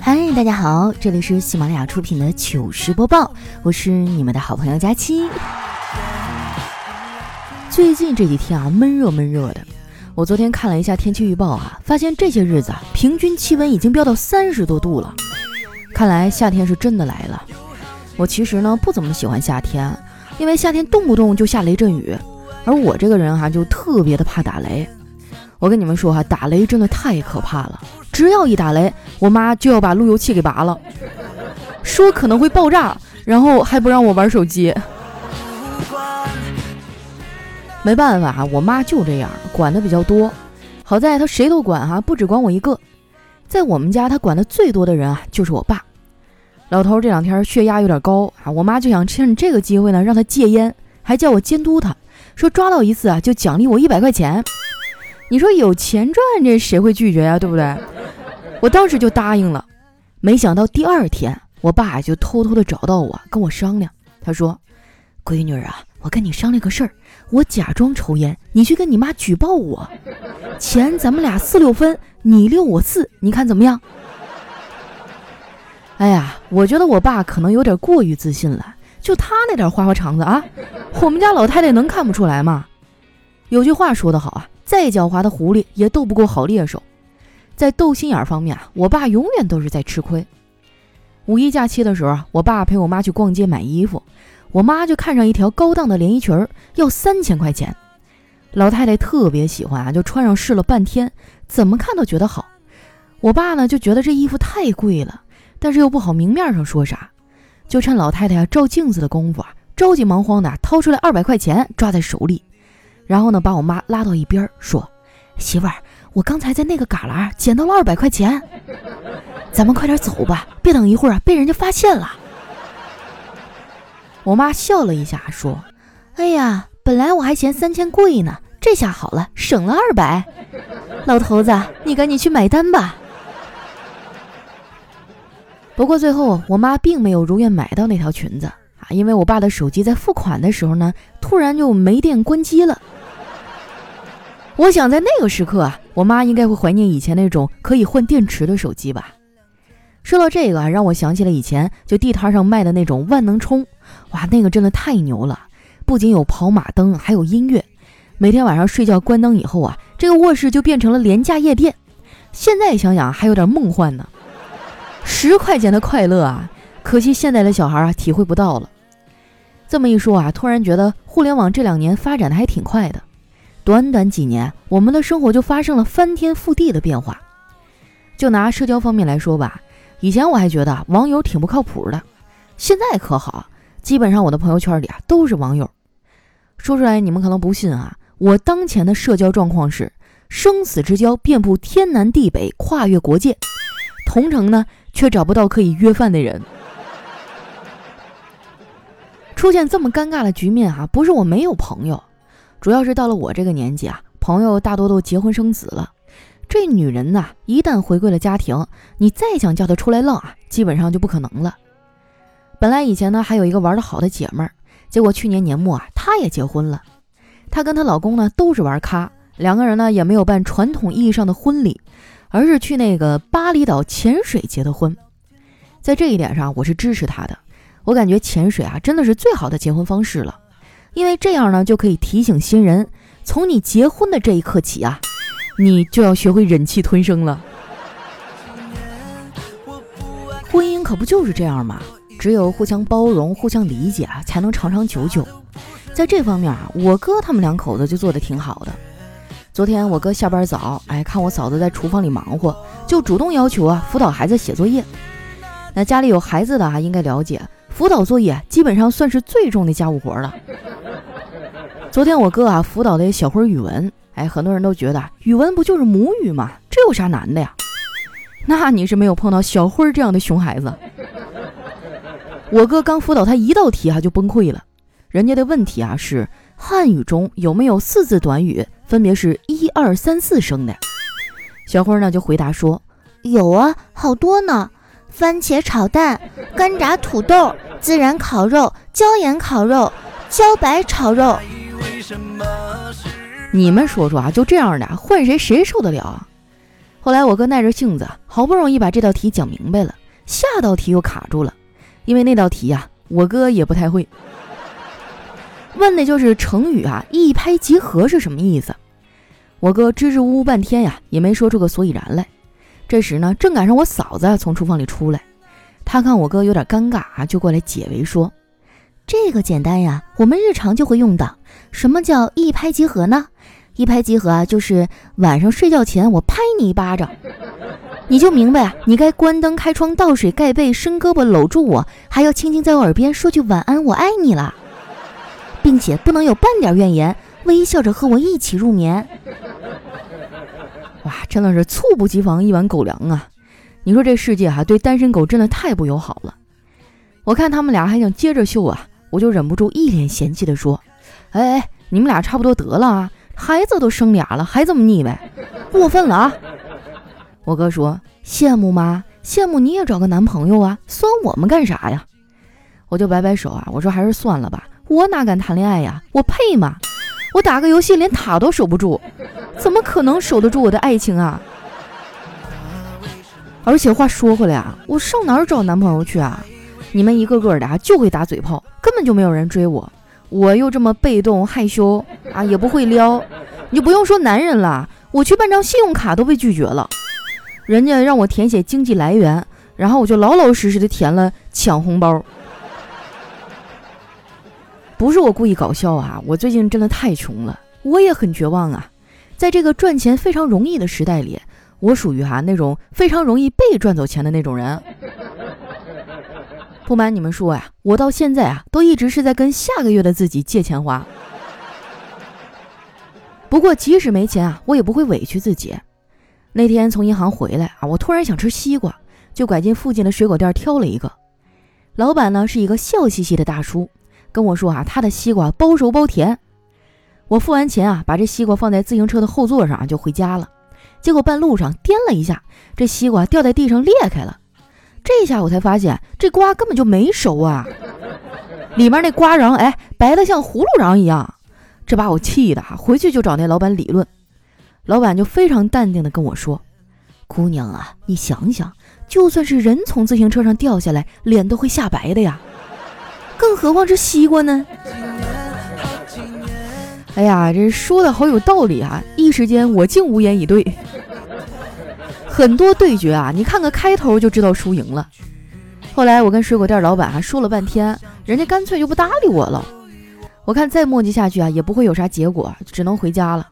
嗨，大家好，这里是喜马拉雅出品的糗事播报，我是你们的好朋友佳期。最近这几天啊，闷热闷热的。我昨天看了一下天气预报啊，发现这些日子啊，平均气温已经飙到三十多度了。看来夏天是真的来了。我其实呢不怎么喜欢夏天，因为夏天动不动就下雷阵雨，而我这个人哈就特别的怕打雷。我跟你们说哈，打雷真的太可怕了。只要一打雷，我妈就要把路由器给拔了，说可能会爆炸，然后还不让我玩手机。没办法，我妈就这样，管的比较多。好在她谁都管哈，不只管我一个。在我们家，她管的最多的人啊，就是我爸。老头这两天血压有点高啊，我妈就想趁这个机会呢，让他戒烟，还叫我监督他，说抓到一次啊，就奖励我一百块钱。你说有钱赚，这谁会拒绝呀？对不对？我当时就答应了。没想到第二天，我爸就偷偷的找到我，跟我商量。他说：“闺女啊，我跟你商量个事儿，我假装抽烟，你去跟你妈举报我，钱咱们俩四六分，你六我四，你看怎么样？”哎呀，我觉得我爸可能有点过于自信了，就他那点花花肠子啊，我们家老太太能看不出来吗？有句话说得好啊。再狡猾的狐狸也斗不过好猎手，在斗心眼方面啊，我爸永远都是在吃亏。五一假期的时候我爸陪我妈去逛街买衣服，我妈就看上一条高档的连衣裙儿，要三千块钱。老太太特别喜欢啊，就穿上试了半天，怎么看都觉得好。我爸呢就觉得这衣服太贵了，但是又不好明面上说啥，就趁老太太啊照镜子的功夫啊，着急忙慌的掏出来二百块钱抓在手里。然后呢，把我妈拉到一边说：“媳妇儿，我刚才在那个旮旯捡到了二百块钱，咱们快点走吧，别等一会儿被人家发现了。”我妈笑了一下说：“哎呀，本来我还嫌三千贵呢，这下好了，省了二百。老头子，你赶紧去买单吧。”不过最后，我妈并没有如愿买到那条裙子啊，因为我爸的手机在付款的时候呢，突然就没电关机了。我想在那个时刻啊，我妈应该会怀念以前那种可以换电池的手机吧。说到这个啊，让我想起了以前就地摊上卖的那种万能充，哇，那个真的太牛了！不仅有跑马灯，还有音乐。每天晚上睡觉关灯以后啊，这个卧室就变成了廉价夜店。现在想想还有点梦幻呢。十块钱的快乐啊，可惜现在的小孩啊体会不到了。这么一说啊，突然觉得互联网这两年发展的还挺快的。短短几年，我们的生活就发生了翻天覆地的变化。就拿社交方面来说吧，以前我还觉得网友挺不靠谱的，现在可好，基本上我的朋友圈里啊都是网友。说出来你们可能不信啊，我当前的社交状况是生死之交遍布天南地北，跨越国界，同城呢却找不到可以约饭的人。出现这么尴尬的局面啊，不是我没有朋友。主要是到了我这个年纪啊，朋友大多都结婚生子了。这女人呐，一旦回归了家庭，你再想叫她出来浪啊，基本上就不可能了。本来以前呢，还有一个玩得好的姐妹儿，结果去年年末啊，她也结婚了。她跟她老公呢，都是玩咖，两个人呢也没有办传统意义上的婚礼，而是去那个巴厘岛潜水结的婚。在这一点上，我是支持她的。我感觉潜水啊，真的是最好的结婚方式了。因为这样呢，就可以提醒新人，从你结婚的这一刻起啊，你就要学会忍气吞声了。婚姻可不就是这样吗？只有互相包容、互相理解啊，才能长长久久。在这方面啊，我哥他们两口子就做的挺好的。昨天我哥下班早，哎，看我嫂子在厨房里忙活，就主动要求啊辅导孩子写作业。那家里有孩子的啊，应该了解。辅导作业基本上算是最重的家务活了。昨天我哥啊辅导的小辉语文，哎，很多人都觉得语文不就是母语吗？这有啥难的呀？那你是没有碰到小辉这样的熊孩子。我哥刚辅导他一道题啊就崩溃了。人家的问题啊是汉语中有没有四字短语，分别是一二三四声的。小辉呢就回答说有啊，好多呢，番茄炒蛋，干炸土豆。孜然烤肉、椒盐烤肉、茭白炒肉，你们说说啊，就这样的换谁谁受得了？啊后来我哥耐着性子，好不容易把这道题讲明白了，下道题又卡住了，因为那道题呀，我哥也不太会。问的就是成语啊，一拍即合是什么意思？我哥支支吾吾半天呀，也没说出个所以然来。这时呢，正赶上我嫂子从厨房里出来，她看我哥有点尴尬啊，就过来解围说：“这个简单呀，我们日常就会用的。什么叫一拍即合呢？一拍即合啊，就是晚上睡觉前我拍你一巴掌，你就明白啊，你该关灯、开窗、倒水、盖被、伸胳膊搂住我，还要轻轻在我耳边说句晚安，我爱你了。”并且不能有半点怨言，微笑着和我一起入眠。哇，真的是猝不及防一碗狗粮啊！你说这世界哈对单身狗真的太不友好了。我看他们俩还想接着秀啊，我就忍不住一脸嫌弃的说：“哎哎，你们俩差不多得了啊，孩子都生俩了，还这么腻歪，过分了啊！”我哥说：“羡慕吗？羡慕你也找个男朋友啊，酸我们干啥呀？”我就摆摆手啊，我说还是算了吧。我哪敢谈恋爱呀？我配吗？我打个游戏连塔都守不住，怎么可能守得住我的爱情啊？而且话说回来啊，我上哪儿找男朋友去啊？你们一个个的啊就会打嘴炮，根本就没有人追我。我又这么被动害羞啊，也不会撩。你就不用说男人了，我去办张信用卡都被拒绝了，人家让我填写经济来源，然后我就老老实实的填了抢红包。不是我故意搞笑啊！我最近真的太穷了，我也很绝望啊。在这个赚钱非常容易的时代里，我属于哈那种非常容易被赚走钱的那种人。不瞒你们说呀，我到现在啊都一直是在跟下个月的自己借钱花。不过即使没钱啊，我也不会委屈自己。那天从银行回来啊，我突然想吃西瓜，就拐进附近的水果店挑了一个。老板呢是一个笑嘻嘻的大叔。跟我说啊，他的西瓜包熟包甜。我付完钱啊，把这西瓜放在自行车的后座上就回家了。结果半路上颠了一下，这西瓜掉在地上裂开了。这下我才发现，这瓜根本就没熟啊！里面那瓜瓤哎，白的像葫芦瓤一样。这把我气的，回去就找那老板理论。老板就非常淡定的跟我说：“姑娘啊，你想想，就算是人从自行车上掉下来，脸都会吓白的呀。”更何况这西瓜呢？哎呀，这说的好有道理啊！一时间我竟无言以对。很多对决啊，你看个开头就知道输赢了。后来我跟水果店老板还说了半天，人家干脆就不搭理我了。我看再磨叽下去啊，也不会有啥结果，只能回家了。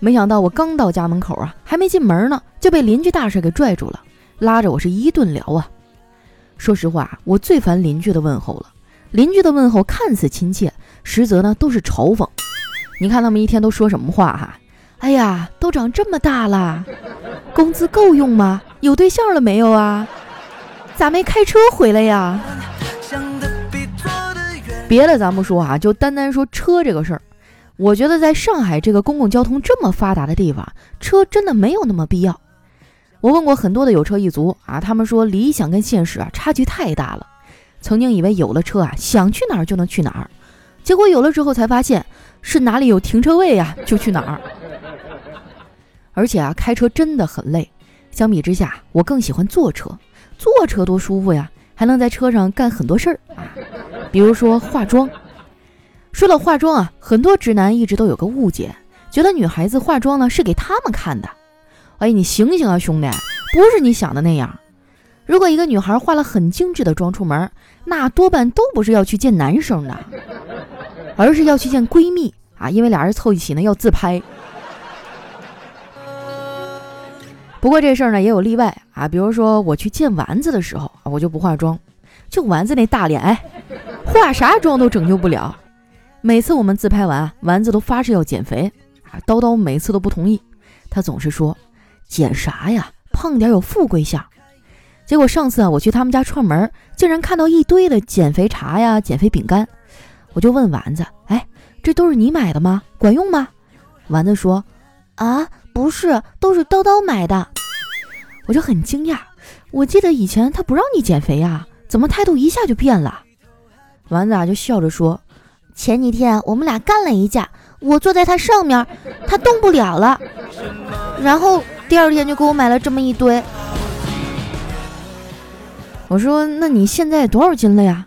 没想到我刚到家门口啊，还没进门呢，就被邻居大婶给拽住了，拉着我是一顿聊啊。说实话，我最烦邻居的问候了。邻居的问候看似亲切，实则呢都是嘲讽。你看他们一天都说什么话哈？哎呀，都长这么大了，工资够用吗？有对象了没有啊？咋没开车回来呀？别的咱不说啊，就单单说车这个事儿，我觉得在上海这个公共交通这么发达的地方，车真的没有那么必要。我问过很多的有车一族啊，他们说理想跟现实啊差距太大了。曾经以为有了车啊，想去哪儿就能去哪儿，结果有了之后才发现是哪里有停车位呀就去哪儿。而且啊，开车真的很累。相比之下，我更喜欢坐车，坐车多舒服呀，还能在车上干很多事儿啊，比如说化妆。说到化妆啊，很多直男一直都有个误解，觉得女孩子化妆呢是给他们看的。哎，你醒醒啊，兄弟，不是你想的那样。如果一个女孩化了很精致的妆出门，那多半都不是要去见男生的，而是要去见闺蜜啊，因为俩人凑一起呢要自拍。不过这事儿呢也有例外啊，比如说我去见丸子的时候，我就不化妆，就丸子那大脸，哎，化啥妆都拯救不了。每次我们自拍完，丸子都发誓要减肥啊，叨叨每次都不同意，他总是说减啥呀，胖点有富贵相。结果上次啊，我去他们家串门，竟然看到一堆的减肥茶呀、减肥饼干，我就问丸子：“哎，这都是你买的吗？管用吗？”丸子说：“啊，不是，都是叨叨买的。”我就很惊讶，我记得以前他不让你减肥呀，怎么态度一下就变了？丸子啊就笑着说：“前几天我们俩干了一架，我坐在他上面，他动不了了，然后第二天就给我买了这么一堆。我说：“那你现在多少斤了呀？”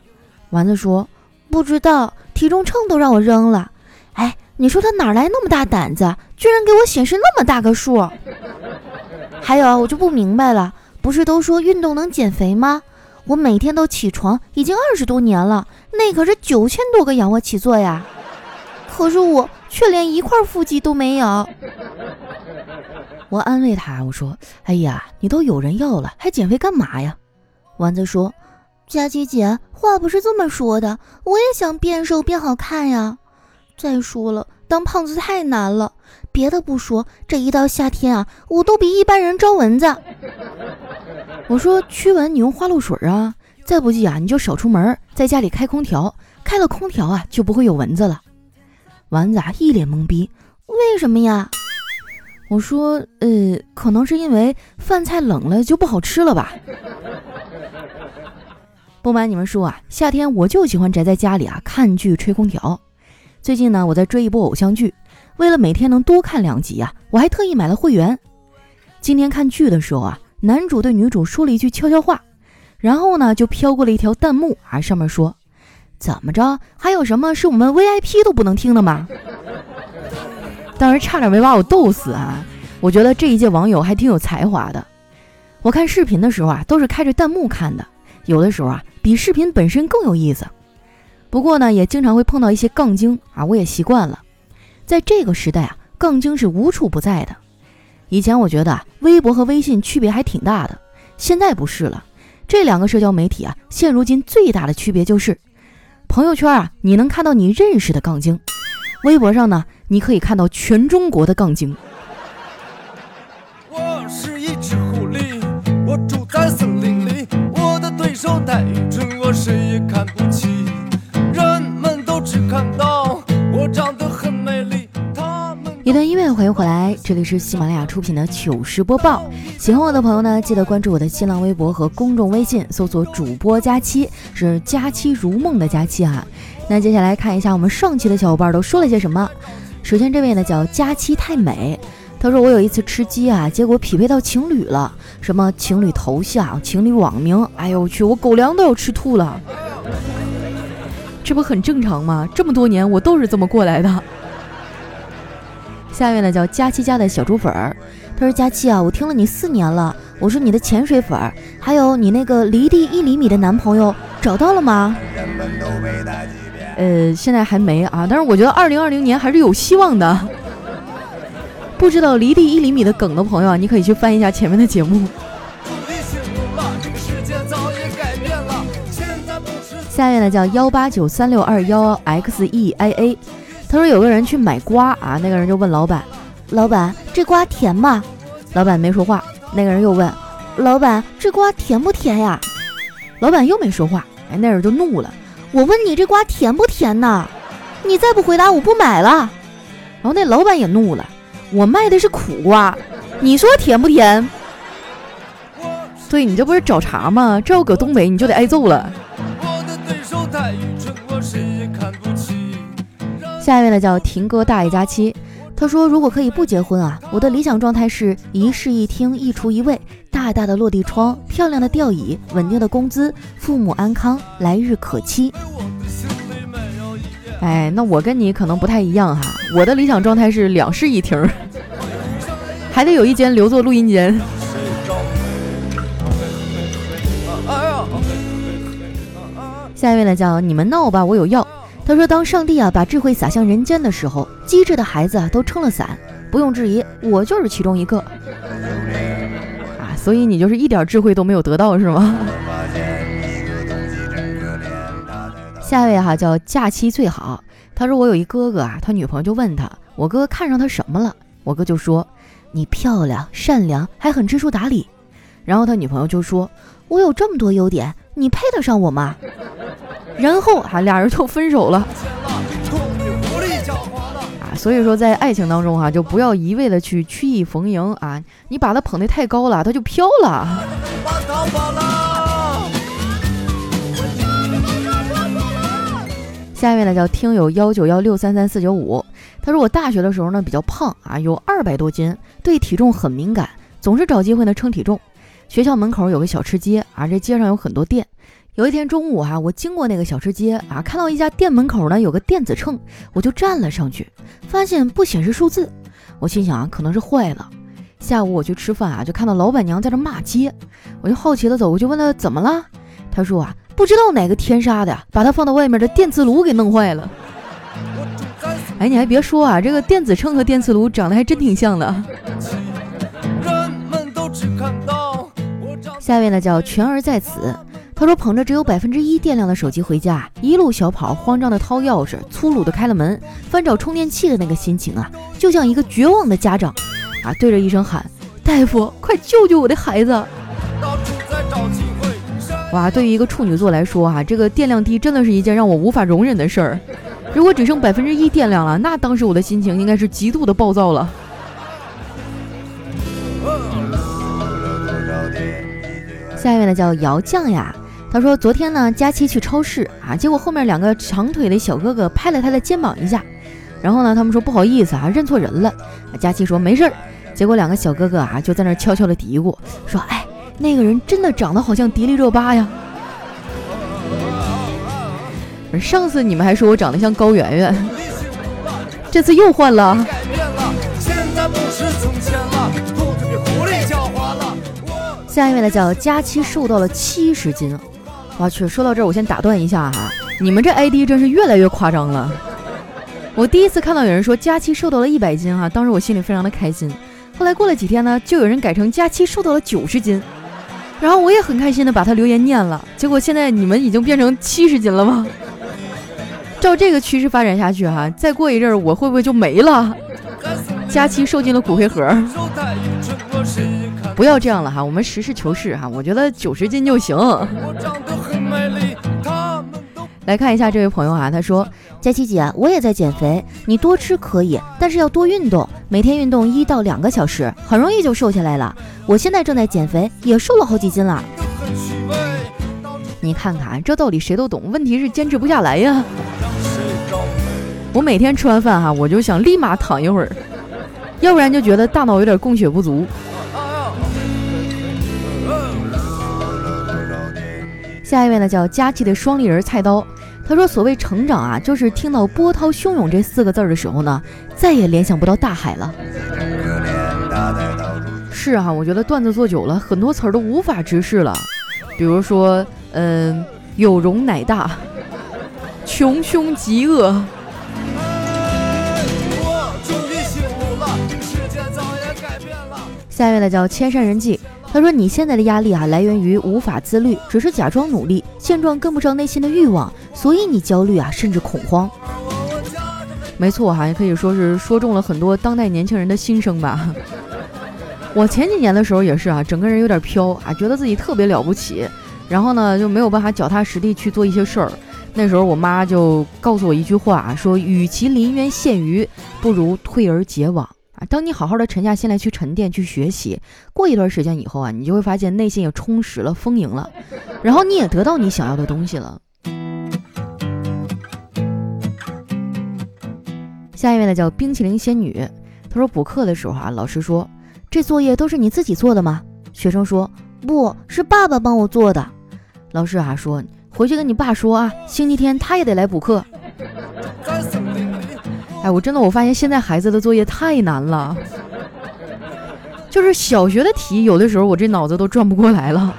丸子说：“不知道，体重秤都让我扔了。”哎，你说他哪来那么大胆子，居然给我显示那么大个数？还有啊，我就不明白了，不是都说运动能减肥吗？我每天都起床，已经二十多年了，那可是九千多个仰卧起坐呀，可是我却连一块腹肌都没有。我安慰他，我说：“哎呀，你都有人要了，还减肥干嘛呀？”丸子说：“佳琪姐，话不是这么说的，我也想变瘦变好看呀。再说了，当胖子太难了。别的不说，这一到夏天啊，我都比一般人招蚊子。”我说：“驱蚊你用花露水啊，再不济啊你就少出门，在家里开空调，开了空调啊就不会有蚊子了。”丸子啊一脸懵逼：“为什么呀？”我说：“呃，可能是因为饭菜冷了就不好吃了吧。”不瞒你们说啊，夏天我就喜欢宅在家里啊，看剧吹空调。最近呢，我在追一部偶像剧，为了每天能多看两集啊，我还特意买了会员。今天看剧的时候啊，男主对女主说了一句悄悄话，然后呢，就飘过了一条弹幕啊，上面说：“怎么着？还有什么是我们 VIP 都不能听的吗？”当时差点没把我逗死啊！我觉得这一届网友还挺有才华的。我看视频的时候啊，都是开着弹幕看的。有的时候啊，比视频本身更有意思。不过呢，也经常会碰到一些杠精啊，我也习惯了。在这个时代啊，杠精是无处不在的。以前我觉得啊，微博和微信区别还挺大的，现在不是了。这两个社交媒体啊，现如今最大的区别就是，朋友圈啊，你能看到你认识的杠精；微博上呢，你可以看到全中国的杠精。我是一只狐狸，我住在森林。一段音乐，欢迎回来，这里是喜马拉雅出品的糗事播报。喜欢我的朋友呢，记得关注我的新浪微博和公众微信，搜索主播佳期，是佳期如梦的佳期啊。那接下来看一下我们上期的小伙伴都说了些什么。首先这位呢叫佳期太美。他说：“我有一次吃鸡啊，结果匹配到情侣了，什么情侣头像、情侣网名，哎呦我去，我狗粮都要吃吐了。这不很正常吗？这么多年我都是这么过来的。”下一位呢叫佳期家的小猪粉儿，他说：“佳期啊，我听了你四年了，我是你的潜水粉儿，还有你那个离地一厘米的男朋友找到了吗？”呃，现在还没啊，但是我觉得二零二零年还是有希望的。不知道离地一厘米的梗的朋友啊，你可以去翻一下前面的节目。下面呢叫幺八九三六二幺 x e i a，他说有个人去买瓜啊，那个人就问老板，老板这瓜甜吗？老板没说话。那个人又问，老板这瓜甜不甜呀？老板又没说话。哎，那人就怒了，我问你这瓜甜不甜呐？你再不回答我不买了。然后那老板也怒了。我卖的是苦瓜，你说甜不甜？对你这不是找茬吗？这要搁东北你就得挨揍了。下一位呢叫婷哥大爷佳期，他说如果可以不结婚啊，我的理想状态是一室一厅一厨一卫，大大的落地窗，漂亮的吊椅，稳定的工资，父母安康，来日可期。哎，那我跟你可能不太一样哈，我的理想状态是两室一厅，还得有一间留作录音间。下一位呢，叫你们闹吧，我有药。他说，当上帝啊把智慧洒向人间的时候，机智的孩子啊都撑了伞。不用质疑，我就是其中一个。啊，所以你就是一点智慧都没有得到是吗？下一位哈叫假期最好，他说我有一哥哥啊，他女朋友就问他，我哥看上他什么了？我哥就说你漂亮、善良，还很知书达理。然后他女朋友就说，我有这么多优点，你配得上我吗？然后啊，俩人就分手了。啊，所以说在爱情当中哈，就不要一味的去曲意逢迎啊，你把他捧得太高了，他就飘了。下一位呢叫听友幺九幺六三三四九五，他说我大学的时候呢比较胖啊，有二百多斤，对体重很敏感，总是找机会呢称体重。学校门口有个小吃街啊，这街上有很多店。有一天中午哈，我经过那个小吃街啊，看到一家店门口呢有个电子秤，我就站了上去，发现不显示数字，我心想啊可能是坏了。下午我去吃饭啊，就看到老板娘在这骂街，我就好奇的走过去问她怎么了，她说啊不知道哪个天杀的把它放到外面的电磁炉给弄坏了。哎，你还别说啊，这个电子秤和电磁炉长得还真挺像的。下一位呢叫全儿在此。他说：“捧着只有百分之一电量的手机回家，一路小跑，慌张的掏钥匙，粗鲁的开了门，翻找充电器的那个心情啊，就像一个绝望的家长啊，对着医生喊：‘大夫，快救救我的孩子！’哇，对于一个处女座来说啊，这个电量低真的是一件让我无法容忍的事儿。如果只剩百分之一电量了，那当时我的心情应该是极度的暴躁了。”下一位呢叫姚酱呀。他说：“昨天呢，佳期去超市啊，结果后面两个长腿的小哥哥拍了他的肩膀一下，然后呢，他们说不好意思啊，认错人了。佳期说没事儿。结果两个小哥哥啊，就在那儿悄悄的嘀咕说：哎，那个人真的长得好像迪丽热巴呀。上次你们还说我长得像高圆圆，这次又换了。下一位呢，叫佳期瘦到了七十斤。”我去，说到这儿，我先打断一下哈，你们这 ID 真是越来越夸张了。我第一次看到有人说佳期瘦到了一百斤哈，当时我心里非常的开心。后来过了几天呢，就有人改成佳期瘦到了九十斤，然后我也很开心的把他留言念了。结果现在你们已经变成七十斤了吗？照这个趋势发展下去哈，再过一阵儿我会不会就没了？佳期瘦进了骨灰盒。不要这样了哈，我们实事求是哈，我觉得九十斤就行。来看一下这位朋友啊，他说：“佳琪姐，我也在减肥，你多吃可以，但是要多运动，每天运动一到两个小时，很容易就瘦下来了。我现在正在减肥，也瘦了好几斤了。你看看，这道理谁都懂，问题是坚持不下来呀。我每天吃完饭哈，我就想立马躺一会儿，要不然就觉得大脑有点供血不足。”下一位呢，叫佳琪的双立人菜刀。他说：“所谓成长啊，就是听到波涛汹涌这四个字的时候呢，再也联想不到大海了。”是啊，我觉得段子做久了，很多词儿都无法直视了。比如说，嗯，有容乃大，穷凶极恶。下一位呢，叫千山人迹。他说：“你现在的压力啊，来源于无法自律，只是假装努力，现状跟不上内心的欲望，所以你焦虑啊，甚至恐慌。”没错哈，也可以说是说中了很多当代年轻人的心声吧。我前几年的时候也是啊，整个人有点飘啊，觉得自己特别了不起，然后呢就没有办法脚踏实地去做一些事儿。那时候我妈就告诉我一句话，说：“与其临渊羡鱼，不如退而结网。”当你好好的沉下心来去沉淀、去学习，过一段时间以后啊，你就会发现内心也充实了、丰盈了，然后你也得到你想要的东西了。下一位呢叫冰淇淋仙女，她说补课的时候啊，老师说这作业都是你自己做的吗？学生说不是爸爸帮我做的。老师啊说回去跟你爸说啊，星期天他也得来补课。哎，我真的我发现现在孩子的作业太难了，就是小学的题，有的时候我这脑子都转不过来了。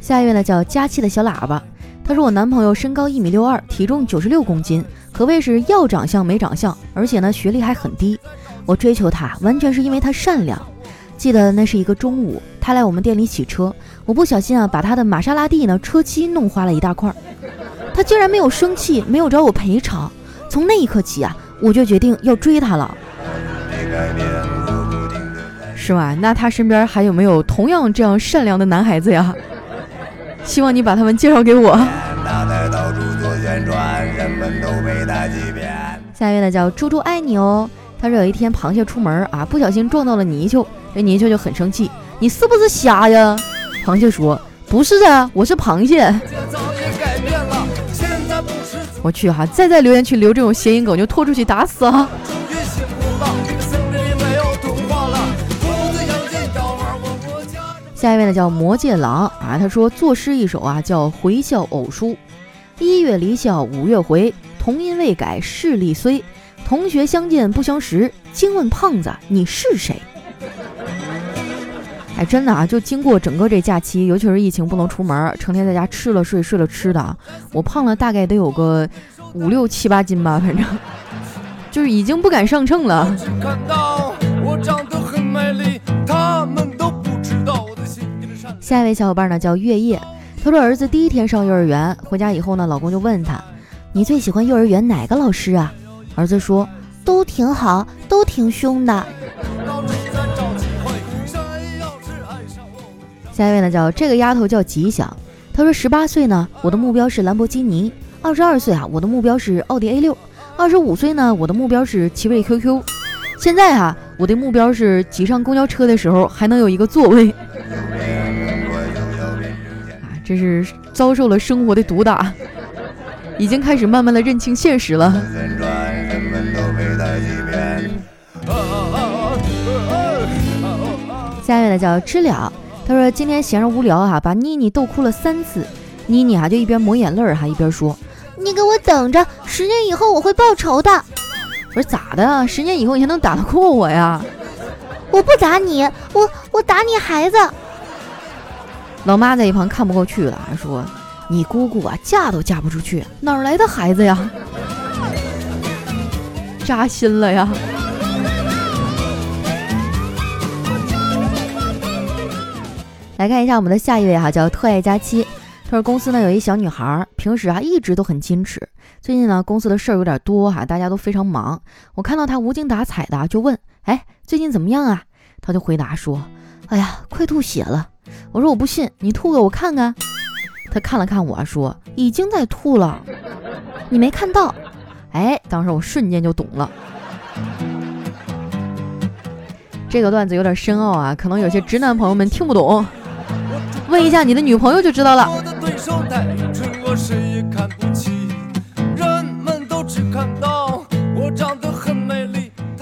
下一位呢叫佳期的小喇叭，他说我男朋友身高一米六二，体重九十六公斤，可谓是要长相没长相，而且呢学历还很低。我追求他完全是因为他善良。记得那是一个中午，他来我们店里洗车，我不小心啊，把他的玛莎拉蒂呢车漆弄花了一大块。他竟然没有生气，没有找我赔偿。从那一刻起啊，我就决定要追他了。是吧？那他身边还有没有同样这样善良的男孩子呀？希望你把他们介绍给我。下一位呢叫猪猪爱你哦。他说有一天螃蟹出门啊，不小心撞到了泥鳅。这泥鳅就很生气，你是不是瞎呀？螃蟹说：“不是啊，我是螃蟹。”我去哈，再在留言区留这种谐音梗，就拖出去打死啊！下一位呢叫魔界狼啊，他说作诗一首啊，叫回笑偶书。一月离校五月回，同音未改势力虽。同学相见不相识，惊问胖子你是谁？哎，真的啊，就经过整个这假期，尤其是疫情不能出门，成天在家吃了睡，睡了吃的，我胖了大概得有个五六七八斤吧，反正就是已经不敢上秤了。下一位小伙伴呢叫月夜，他说儿子第一天上幼儿园，回家以后呢，老公就问他，你最喜欢幼儿园哪个老师啊？儿子说都挺好，都挺凶的。下一位呢叫这个丫头叫吉祥，她说十八岁呢，我的目标是兰博基尼；二十二岁啊，我的目标是奥迪 A 六；二十五岁呢，我的目标是奇瑞 QQ；现在哈，我的目标是挤上公交车的时候还能有一个座位。啊这是遭受了生活的毒打，已经开始慢慢的认清现实了。下一位呢叫知了，他说今天闲着无聊哈，把妮妮逗哭了三次。妮妮啊就一边抹眼泪儿哈，一边说：“你给我等着，十年以后我会报仇的。”我说咋的？十年以后你还能打得过我呀？我不打你，我我打你孩子。老妈在一旁看不过去了，说：“你姑姑啊，嫁都嫁不出去，哪来的孩子呀？”扎心了呀！来看一下我们的下一位哈，叫特爱佳期。他说公司呢有一小女孩，平时啊一直都很矜持。最近呢公司的事儿有点多哈，大家都非常忙。我看到她无精打采的，就问：“哎，最近怎么样啊？”她就回答说：“哎呀，快吐血了。”我说我不信，你吐给我看看。他看了看我说，已经在吐了，你没看到？哎，当时我瞬间就懂了。这个段子有点深奥啊，可能有些直男朋友们听不懂，问一下你的女朋友就知道了。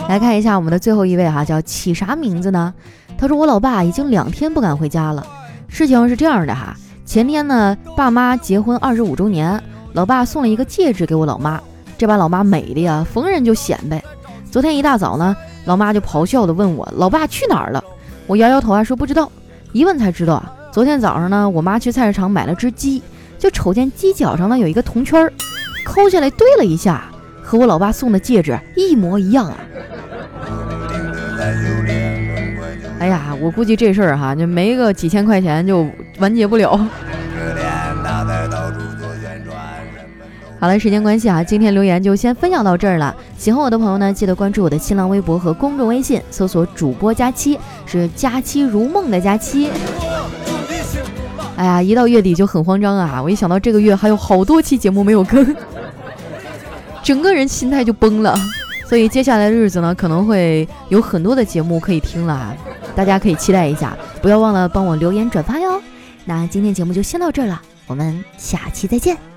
来看一下我们的最后一位哈，叫起啥名字呢？他说：“我老爸已经两天不敢回家了。事情是这样的哈，前天呢，爸妈结婚二十五周年，老爸送了一个戒指给我老妈，这把老妈美的呀，逢人就显摆。昨天一大早呢，老妈就咆哮的问我，老爸去哪儿了？我摇摇头啊，说不知道。一问才知道啊，昨天早上呢，我妈去菜市场买了只鸡，就瞅见鸡脚上呢有一个铜圈儿，抠下来对了一下，和我老爸送的戒指一模一样啊。”哎呀，我估计这事儿哈，就没个几千块钱就完结不了。好了，时间关系啊，今天留言就先分享到这儿了。喜欢我的朋友呢，记得关注我的新浪微博和公众微信，搜索主播佳期，是佳期如梦的佳期。哎呀，一到月底就很慌张啊！我一想到这个月还有好多期节目没有更，整个人心态就崩了。所以接下来的日子呢，可能会有很多的节目可以听了啊。大家可以期待一下，不要忘了帮我留言转发哟。那今天节目就先到这儿了，我们下期再见。